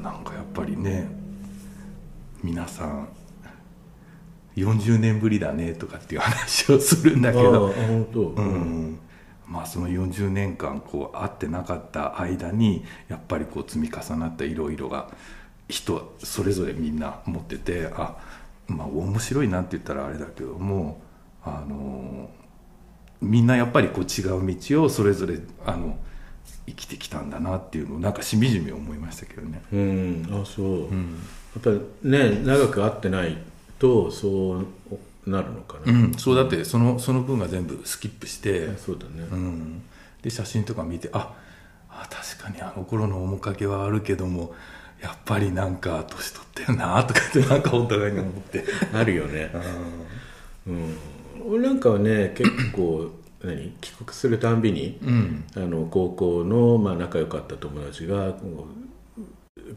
なんかやっぱりね皆さん40年ぶりだねとかっていう話をするんだああけど、本当、うん。まあ、その40年間こう会ってなかった間にやっぱりこう積み重なったいろいろが人それぞれみんな持っててあまあ面白いなって言ったらあれだけどもあのみんなやっぱりこう違う道をそれぞれあの生きてきたんだなっていうのをなんかしみじみ思いましたけどね。うん。あそう、うん。やっぱりね長く会ってないとそうなるのかな、うん、そうだってそのその分が全部スキップして、そうだね、うん、で写真とか見てああ確かにあの頃の面影はあるけどもやっぱりなんか年取ってるなとかってなんかお互いに思って。あるよね、うん、俺なんかはね結構何帰国するたんびにうん。あの高校の、まあ、仲良かった友達が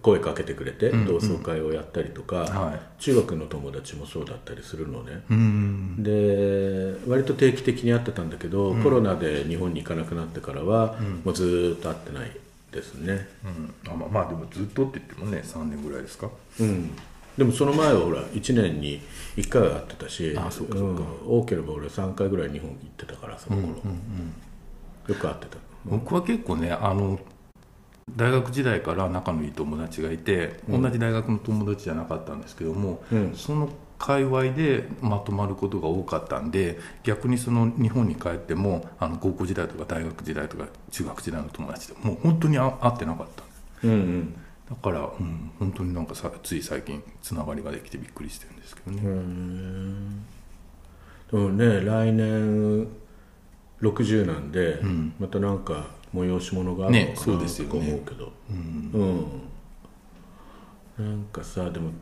声かけてくれてうん同窓会をやったりとか、は中学の友達もそうだったりするのね。いうん。で割と定期的に会ってたんだけど、コロナで日本に行かなくなってからは、もうずーっと会ってないですね。うん。あまあまあでもずっとって言ってもね3年ぐらいですか？うん。でもその前はほら1年に1回は会ってたしあそうかそうか。ん。多ければ俺3回ぐらい日本行ってたからその頃、よく会ってた。僕は結構ねあの大学時代から仲のいい友達がいて、同じ大学の友達じゃなかったんですけども、うん。その界隈でまとまることが多かったんで逆にその日本に帰ってもあの高校時代とか大学時代とか中学時代の友達でもう本当に会会ってなかった。うんうん。だから、うん、本当になんかさつい最近つながりができてびっくりしてるんですけどね、でもね来年60なんで、ん。またなんか催し物があるのねかなそうですよね。思うけど。うん、なんかさでも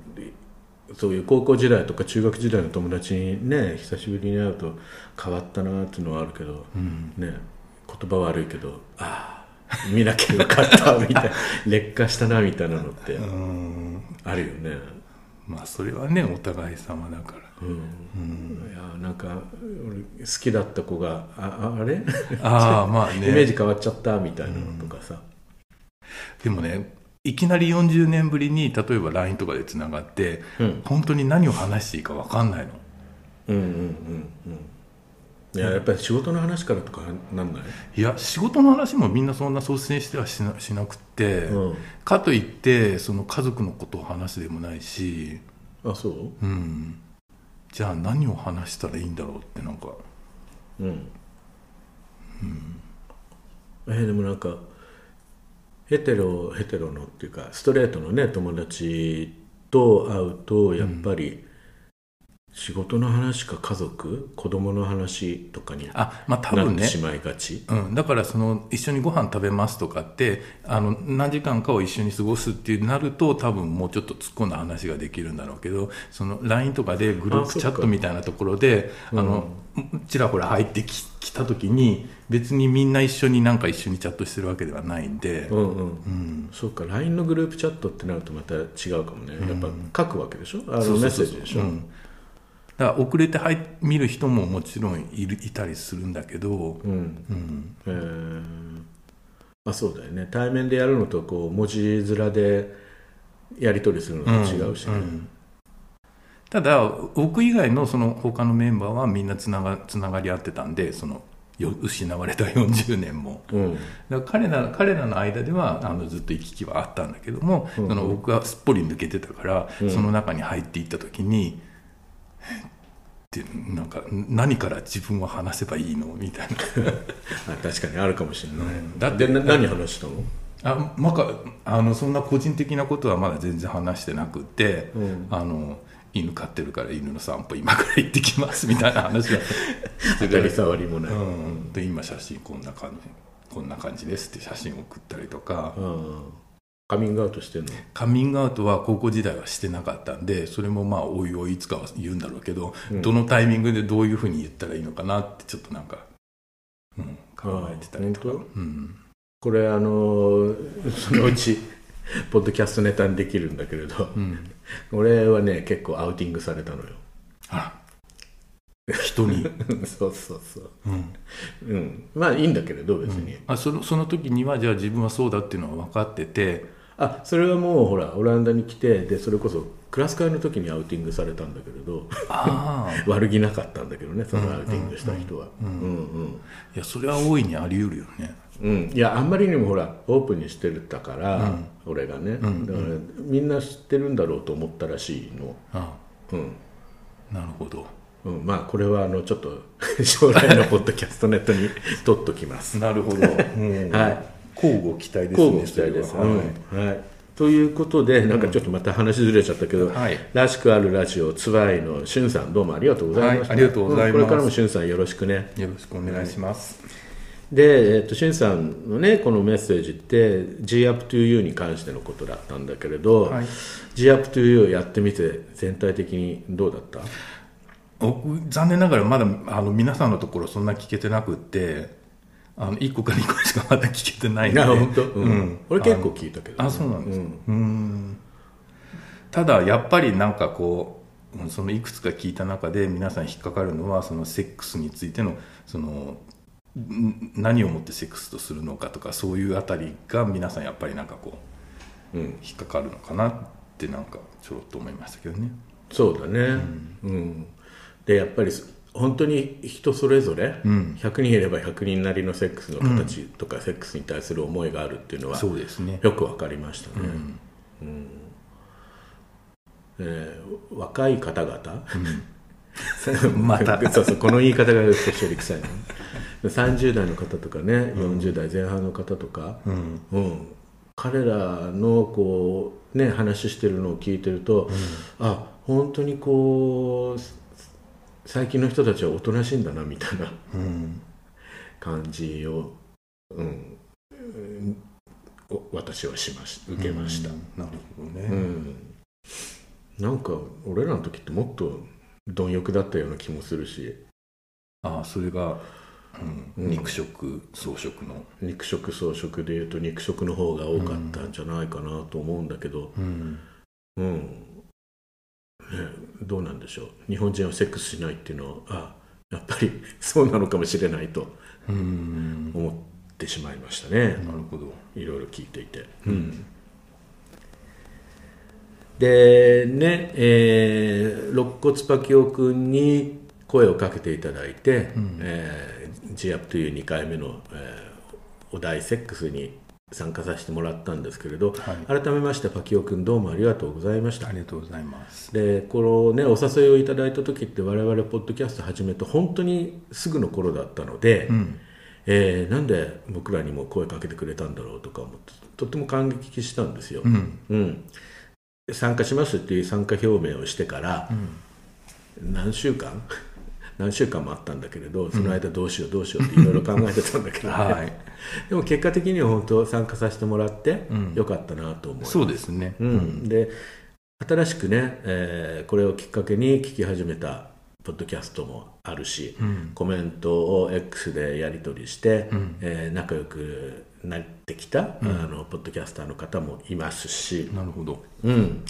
そういう高校時代とか中学時代の友達にね久しぶりに会うと変わったなっていうのはあるけど、ね言葉悪いけどああ見なきゃよかったみたいな 劣化したなみたいなのってうん。あるよね。まあそれはねお互い様だから。うん、いやなんか俺好きだった子があああれ？ああまあね。イメージ変わっちゃったみたいなのとかさ、でもねいきなり40年ぶりに例えば LINE とかでつながって、うん。本当に何を話していいか分かんないの。うん、うんうんうん。いややっぱり仕事の話からとかなんない、いや仕事の話もみんなそんな率先してはしなしなくって、うん、かといってその家族のことを話すでもないしあそう？うん。じゃあ何を話したらいいんだろうってなんか。うん、えーでもなんかヘテロヘテロのっていうかストレートのね友達と会うとやっぱり仕事の話か家族子供の話とかにあまあ多分ね。なってしまいがち、うん、だからその一緒にご飯食べますとかってあの何時間かを一緒に過ごすってなると多分もうちょっと突っ込んだ話ができるんだろうけどその LINE とかでグループチャットみたいなところであの、ちらほら入ってききた時に別にみんな一緒になんか一緒にチャットしてるわけではないんで、うんうん。うん。そうか LINE のグループチャットってなるとまた違うかもね、やっぱ書くわけでしょ？あのメッセージでしょ、うん。だから遅れて入っ見る人ももちろんいるいたりするんだけど、うん。うん、えー。まあそうだよね。対面でやるのとこう文字面でやり取りするのと違うしね、ん。ただ僕以外のその他のメンバーはみんなつながつながり合ってたんでそのよ失われた40年も。うん。だから彼ら彼らの間ではあのずっと行き来はあったんだけども、うん。その僕はすっぽり抜けてたから、うん。その中に入っていった時にでなんか何から自分は話せばいいの？みたいな。あ確かにあるかもしれない、だって何話したの？あまかあのそんな個人的なことはまだ全然話してなくて、うん。あの犬飼ってるから犬の散歩今から行ってきますみたいな話は当たりる、障りもない、うん、で今写真こんな感じこんな感じですって写真送ったりとか、うん。カミングアウトしてんの？カミングアウトは高校時代はしてなかったんでそれもまあおいおいいつかは言うんだろうけど、うん。どのタイミングでどういうふうに言ったらいいのかなってちょっとなんか、うん、考えてたりとか。うん。これあのそのうちポッドキャストネタにできるんだけれど、うん、俺はね結構アウティングされたのよ。あら。人に、そうそうそう。うん、うん。まあいいんだけれど別に、あそのその時にはじゃあ自分はそうだっていうのは分かってて。あそれはもうほらオランダに来てでそれこそクラス会の時にアウティングされたんだけれど。悪気なかったんだけどねそのアウティングした人は。うんうん。いやそれは大いにあり得るよねうん、いやあんまりにもほらオープンにしてるだから、俺がね、んだからみんな知ってるんだろうと思ったらしいの、あうん。あなるほど。うん、まあこれはあのちょっと 将来のポッドキャストネットに取っときます。なるほど、うん。はい。交互期待ですね交互期待です、は。うん。はい。ということでなんかちょっとまた話ずれちゃったけど、はい。らしくあるラジオツバイのしゅんさんどうもありがとうございました、はいありがとうございます。ん。これからもしゅんさんよろしくね。よろしくお願いします、で、えっと、しゅんさんのねこのメッセージって GUP2U に関してのことだったんだけれど、はい。GUP2U やってみて全体的にどうだった？僕残念ながらまだあの皆さんのところそんな聞けてなくってあの1個か2個しかまだ聞けてないんで。あ本当、うん。うん。俺結構聞いたけどね、あそうなんです。かん。うん。ただやっぱりなんかこううんそのいくつか聞いた中で皆さん引っかかるのはそのセックスについてのそのん何をもってセックスとするのかとかそういうあたりが皆さんやっぱりなんかこううん。引っかかるのかなってなんかちょろっと思いましたけどね。そうだね。うん、でやっぱり本当に人それぞれ、100人いれば100人なりのセックスの形とか、セックスに対する思いがあるっていうのはそうですね。よく分かりましたね、うん。えー若い方々、また。そうそうこの言い方が年寄り臭いの30代の方とかね、40代前半の方とか、うん。彼らのこう、ね、話してるのを聞いてると、あ本当にこう最近の人たちはおとなしいんだなみたいなうん。感じを、うん私はしまし受けました、うん。なるほどね、うん。なんか俺らの時ってもっと貪欲だったような気もするし。ああそれが、うん。うん肉食草食の。肉食草食でいうと肉食の方が多かったんじゃないかなと思うんだけど。うん。うん、ね、どうなんでしょう。日本人はセックスしないっていうのはあやっぱり そうなのかもしれないとうん。思ってしまいましたね、なるほど。いろいろ聞いていて、でね、えー、肋骨パキオ君に声をかけていただいて、えー、G アップという2回目の、えーお題セックスに参加させてもらったんですけれど、はい。改めましてパキオ君どうもありがとうございました。ありがとうございます。でこのねお誘いをいただいた時って我々ポッドキャスト始めて本当にすぐの頃だったので、うん。えーなんで僕らにも声かけてくれたんだろうとか思ってとっても感激したんですよ、うん。うん。参加しますっていう参加表明をしてから何週間？何週間もあったんだけれどその間どうしようどうしようっていろいろ考えてたんだけど、ね。はい。でも結果的には本当参加させてもらってうん。よかったなと思います、そうですね。うん、で新しくね、えーこれをきっかけに聞き始めたポッドキャストもあるし、うん。コメントを X でやり取りして、うん。えー仲良くなってきた、あのポッドキャスターの方もいますし、なるほど。うん、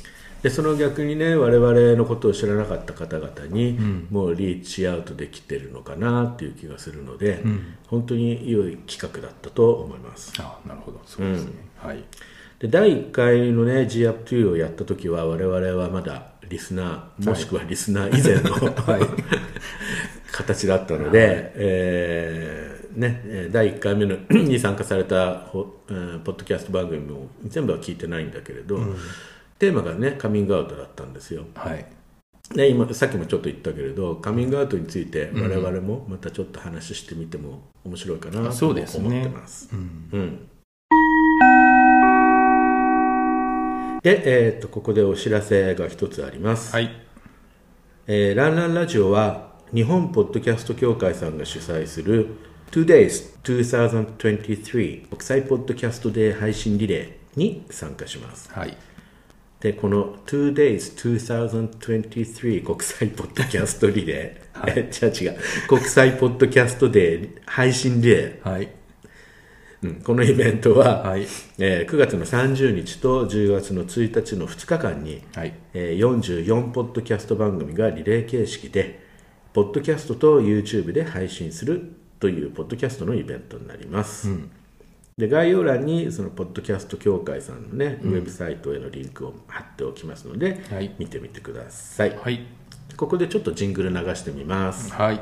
でその逆にね我々のことを知らなかった方々に、ん。もうリーチアウトできてるのかなっていう気がするので、ん。本当に良い企画だったと思います。あなるほど。そうですね、はい。で第1回のね G アップ2をやった時は我々はまだリスナーもしくはリスナー以前の、形だったので、えーね、えー第1回目の に参加されたポッドキャスト番組も全部は聞いてないんだけれど、テーマがねカミングアウトだったんですよ。はい。で今さっきもちょっと言ったけれどカミングアウトについて我々もまたちょっと話してみても面白いかなとそ思ってうですね。ます。うん。うん。で、えー、とここでお知らせが一つあります、はい。えーランランラジオは日本ポッドキャスト協会さんが主催する 2days 2023国際ポッドキャストデー配信リレーに参加します。はいでこの 2days 2023国際ポッドキャストリレー、え 違う違う。国際ポッドキャストデー配信リレー。はい。うんこのイベントは、はい。えー9月の30日と10月の1日の2日間に、はい。えー44ポッドキャスト番組がリレー形式でポッドキャストと YouTube で配信するというポッドキャストのイベントになります、で概要欄にそのポッドキャスト協会さんのね、ウェブサイトへのリンクを貼っておきますので、はい。見てみてください、はい。ここでちょっとジングル流してみます、はい。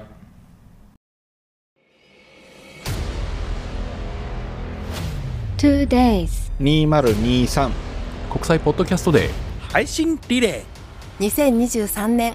2 days. 2023国際ポッドキャストデー。配信リレ2023年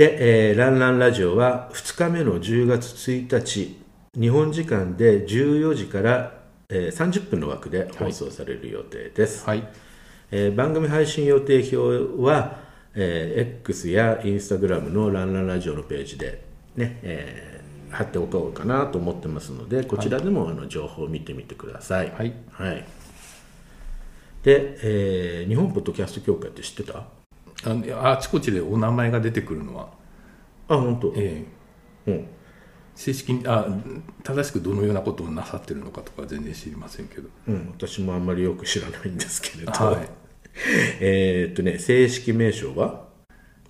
で、えーランランラジオは2日目の10月1日日本時間で14時から、えー30分の枠で放送される予定です、はい。えー番組配信予定表は、えー X や Instagram のランランラジオのページでね、えー貼っておこうかなと思ってますのでこちらでも、あの情報を見てみてください。はい。はい。で、えー日本ポッドキャスト協会って知ってた？ああちこちでお名前が出てくるのは。あ本当、ええ。うん。正式にあ正しくどのようなことをなさってるのかとか全然知りませんけど。うん、私もあんまりよく知らないんですけれど、はい。えーっとね正式名称は？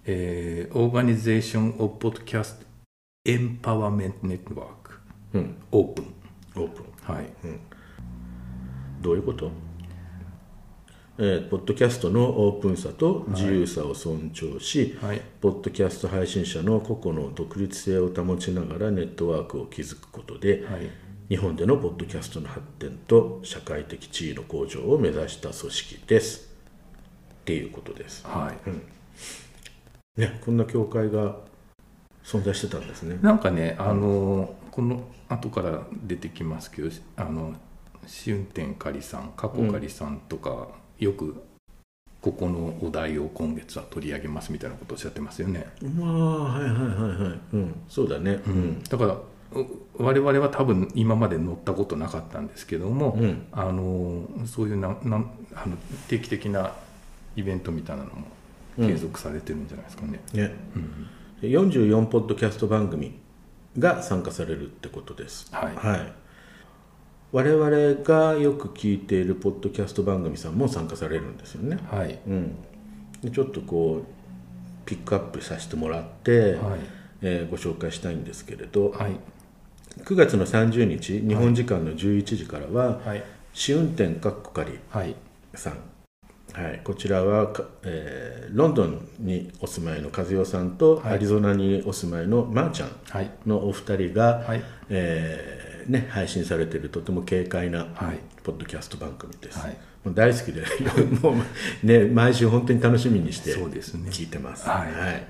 えー、Organization of Podcast Empowerment Network うん。オープンオープンはいどういうこと？えーポッドキャストのオープンさと自由さを尊重し、はい。ポッドキャスト配信者の個々の独立性を保ちながらネットワークを築くことで、はい。日本でのポッドキャストの発展と社会的地位の向上を目指した組織です。っていうことです、はい。ね、こんな協会が存在してたんですね。なんかね、あのこの後から出てきますけど、あの試運転かりさん、過去かりさんとか、よくここのお題を今月は取り上げますみたいなことをおっしゃってますよね。まあはいはいはいはい。うん。そうだね。うん。だからう我々は多分今まで乗ったことなかったんですけども、うん。あのそういうななんあの定期的なイベントみたいなのも継続されてるんじゃないですかね。ね、44ポッドキャスト番組が参加されるってことです。はい我々がよく聞いているポッドキャスト番組さんも参加されるんですよね、はい。うん、でちょっとこうピックアップさせてもらって、はい。えーご紹介したいんですけれど、はい。9月の30日日本時間の11時からは、はい。試運転かっこかりはい。さん、はい、こちらはか、えーロンドンにお住まいの和代さんと、はい。アリゾナにお住まいのまーちゃんはい。のお二人が、はい。えーね、配信されているとても軽快な、はい。ポッドキャスト番組です、はい。もう大好きで もう、ね、毎週本当に楽しみにして聞いてます。はい。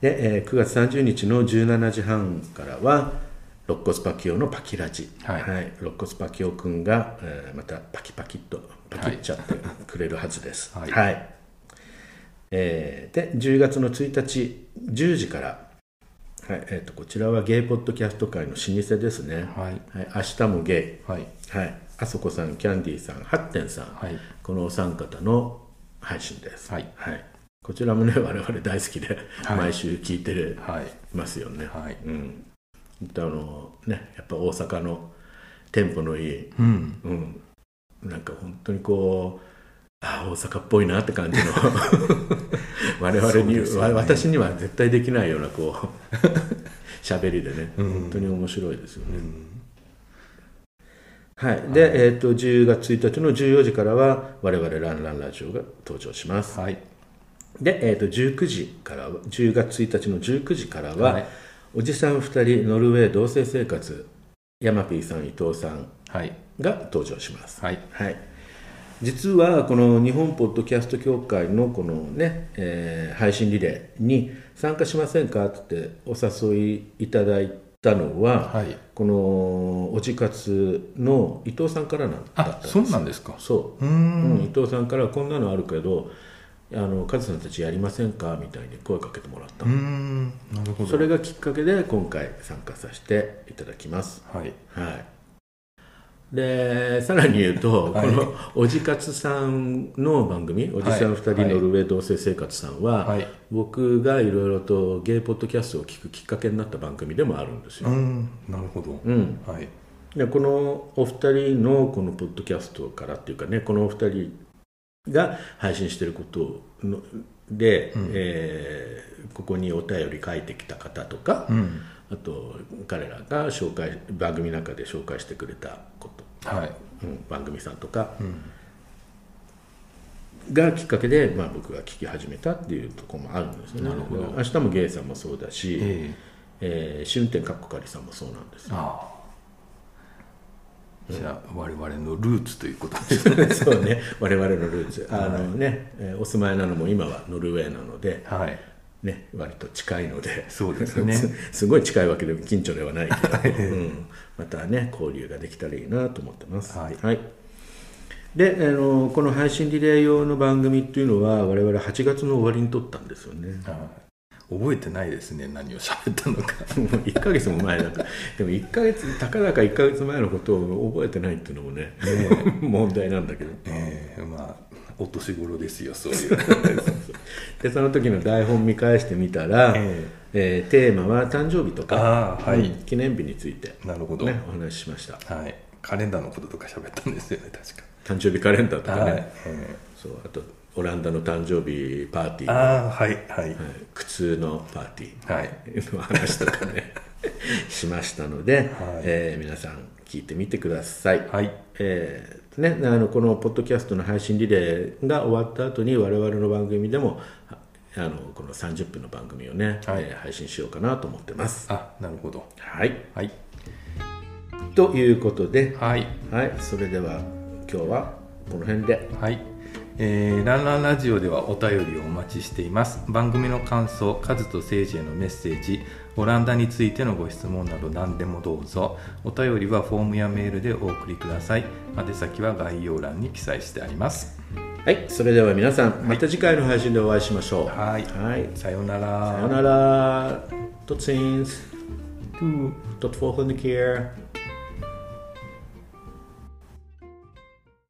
で、えー9月30日の17時半からは肋骨パキオのパキラジ、はい。肋骨パキオくんが、えーまたパキパキっとパキっちゃってくれるはずです。はい。えーで10月の1日10時から、はいえー、とこちらはゲイポッドキャスト界の老舗ですね、はい。はい、明日もゲイ、はい。はい、あそこさんキャンディーさんハッテンさん、はい。このお三方の配信です、はい。こちらもね 我々大好きで、はい。毎週聞いてるはいますよね、はい。うん、あのねやっぱ大阪のテンポのいい、うん。うん、なんか本当にこうああ大阪っぽいなって感じの。我々に、ね。わ私には絶対できないようなこう 喋りでね、うん。本当に面白いですよね、はい。で、えー、と10月1日の14時からは我々ランランラジオが登場します、はい。で、えー、と19時からは10月1日の19時からは、はい。おじさん2人ノルウェー同棲生活ヤマピーさん伊藤さんはい。が登場します。はい。はい、実はこの日本ポッドキャスト協会のこのね、えー配信リレーに参加しませんかってお誘いいただいたのは、はい。このおじかつの伊藤さんからなんだったんあですそうなんですか。そう。うん。ん伊藤さんからこんなのあるけどあのカズさんたちやりませんかみたいに声かけてもらった。うん。なるほど。それがきっかけで今回参加させていただきます。はい。はい、でさらに言うと、はい。このおじかつさんの番組「おじさん2人はい。ノルウェー同棲生活」さんは、はい。僕がいろいろとゲイポッドキャストを聞くきっかけになった番組でもあるんですよ、なるほど。うん。はい。でこのお二人のこのポッドキャストからっていうかねこのお二人が配信していることので、うん。えーここにお便り書いてきた方とか、うんあと彼らが紹介番組の中で紹介してくれたこと。はい。うん番組さんとか。うん。がきっかけで、まあ、僕が聞き始めたっていうところもあるんですよね。なるほど。明日もゲイさんもそうだし、ええ。ー試運転かっこかりさんもそうなんですああ。じゃあ我々のルーツということですね。そうね、我々のルーツ。あのね、えーお住まいなのも今はノルウェーなので、はいね、割と近いので、そうですね。す すごい近いわけでも近所ではないけど、うん、またね、交流ができたらいいなと思ってます。はい。であのこの配信リレー用の番組っていうのは我々8月の終わりに撮ったんですよね。はい。覚えてないですね何を喋ったのか。もう1ヶ月も前だからでも1ヶ月たかだか1ヶ月前のことを覚えてないっていうのもね問題なんだけど。ええまあお年頃ですよそういうでその時の台本見返してみたら、ええ。ーテーマは誕生日とか、はい。うん記念日について、なるほど、ね、お話ししました。はい。カレンダーのこととか喋ったんですよね確か。誕生日カレンダーとかね、はい。えそうあとオランダの誕生日パーティー。ああはいはい。はい。靴のパーティー、はい。の話とかね。しましたので、えー皆さん聞いてみてください、はい。えーね、あのこのポッドキャストの配信リレーが終わった後に我々の番組でもああのこの30分の番組をね、はい。えー配信しようかなと思ってます。あなるほど。はい。はい。ということで、はい。はい、それでは今日はこの辺で。はい、えーランランラジオではお便りをお待ちしています。番組の感想カズと誠治へのメッセージオランダについてのご質問など何でもどうぞ。お便りはフォームやメールでお送りください。宛先は概要欄に記載してあります。はいそれでは皆さんまた次回の配信でお会いしましょう。はい。はい、さようなら。さよなら。Tot ziens. Tot volgende keer